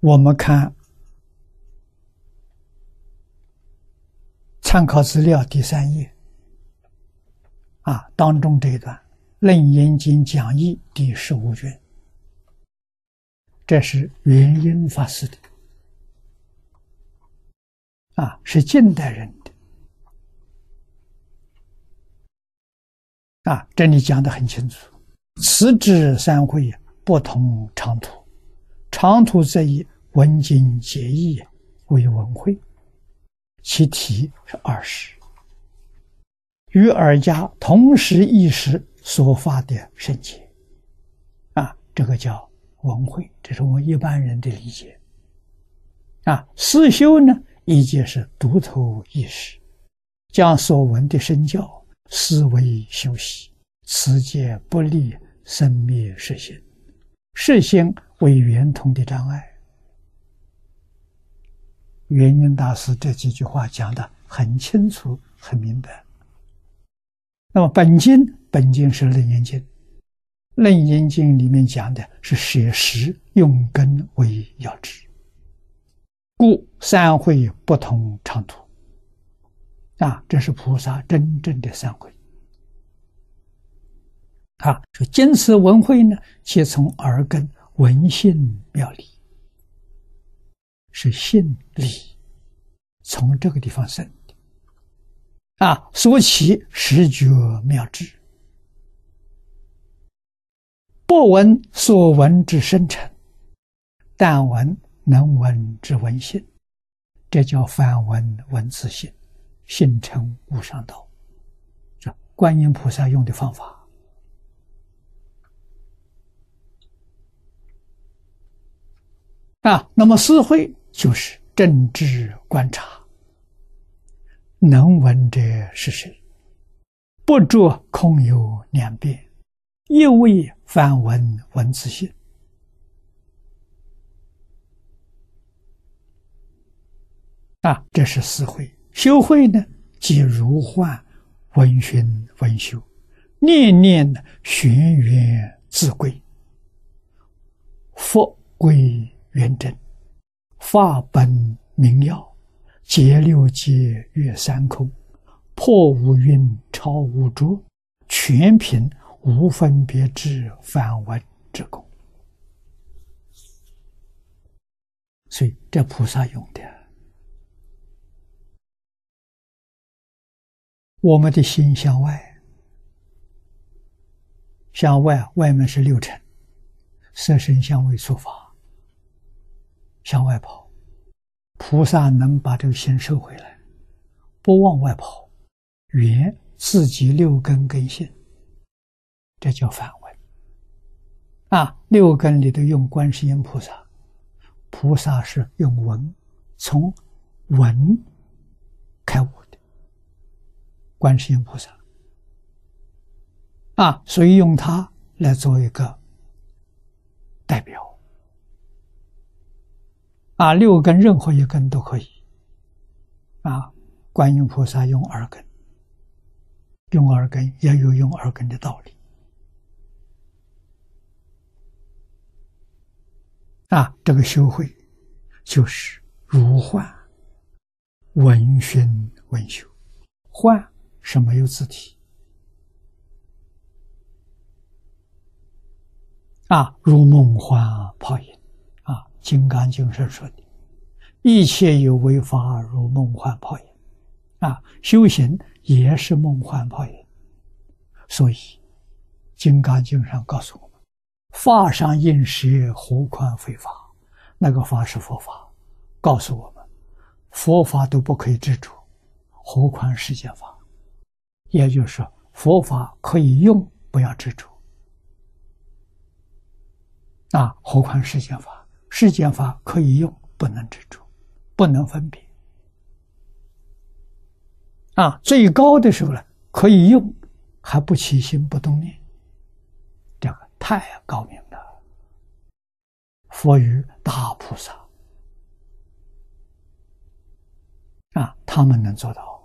我们看参考资料第三页。啊，当中这一段《楞严经讲义》第十五卷，这是元音法师的。啊，是近代人的。啊，这里讲的很清楚，此指三会不同长途。长途则以文经结义为文会，其题是二十，与尔家同时一时所发的圣解，啊，这个叫文会，这是我们一般人的理解。啊，思修呢，一节是独头意识，将所闻的身教思维修习，此界不立生灭实性，事先。为圆通的障碍，圆音大师这几句话讲的很清楚、很明白。那么本经本经是楞严经，楞严经里面讲的是舍实用根为要旨，故三会不同长途。啊，这是菩萨真正的三会。啊，说坚持文会呢，皆从耳根。闻性妙理是性理，从这个地方生的啊。说起十觉妙智，不闻所闻之深沉，但闻能闻之闻性，这叫反闻闻自性，性成无上道。这观音菩萨用的方法。啊，那么思慧就是正知观察，能闻者是谁？不着空有两遍，一为反闻闻自性。啊，这是思慧。修慧呢，即如幻闻熏闻修，念念玄远自归，佛归。圆真，法本明耀，解六界越三空，破五蕴超五浊，全凭无分别之反闻之功。所以这菩萨用的，我们的心向外，向外，外面是六尘，色身相位说法。向外跑，菩萨能把这个心收回来，不往外跑，圆自己六根根性，这叫反闻。啊，六根里头用观世音菩萨，菩萨是用闻，从闻开悟的，观世音菩萨。啊，所以用它来做一个代表。啊，六根任何一根都可以。啊，观音菩萨用耳根，用耳根也有用耳根的道理。啊，这个修会就是如幻闻熏闻修，幻是没有字体。啊，如梦幻泡影。《金刚经》上说的：“一切有为法，如梦幻泡影。”啊，修行也是梦幻泡影。所以，《金刚经》上告诉我们：“法上应舍，何况非法？”那个法是佛法，告诉我们，佛法都不可以执着，何况世间法？也就是说，佛法可以用，不要执着。啊，何况世间法？世间法可以用，不能执着，不能分别。啊，最高的时候呢，可以用，还不起心不动念，这个太高明了。佛与大菩萨，啊，他们能做到。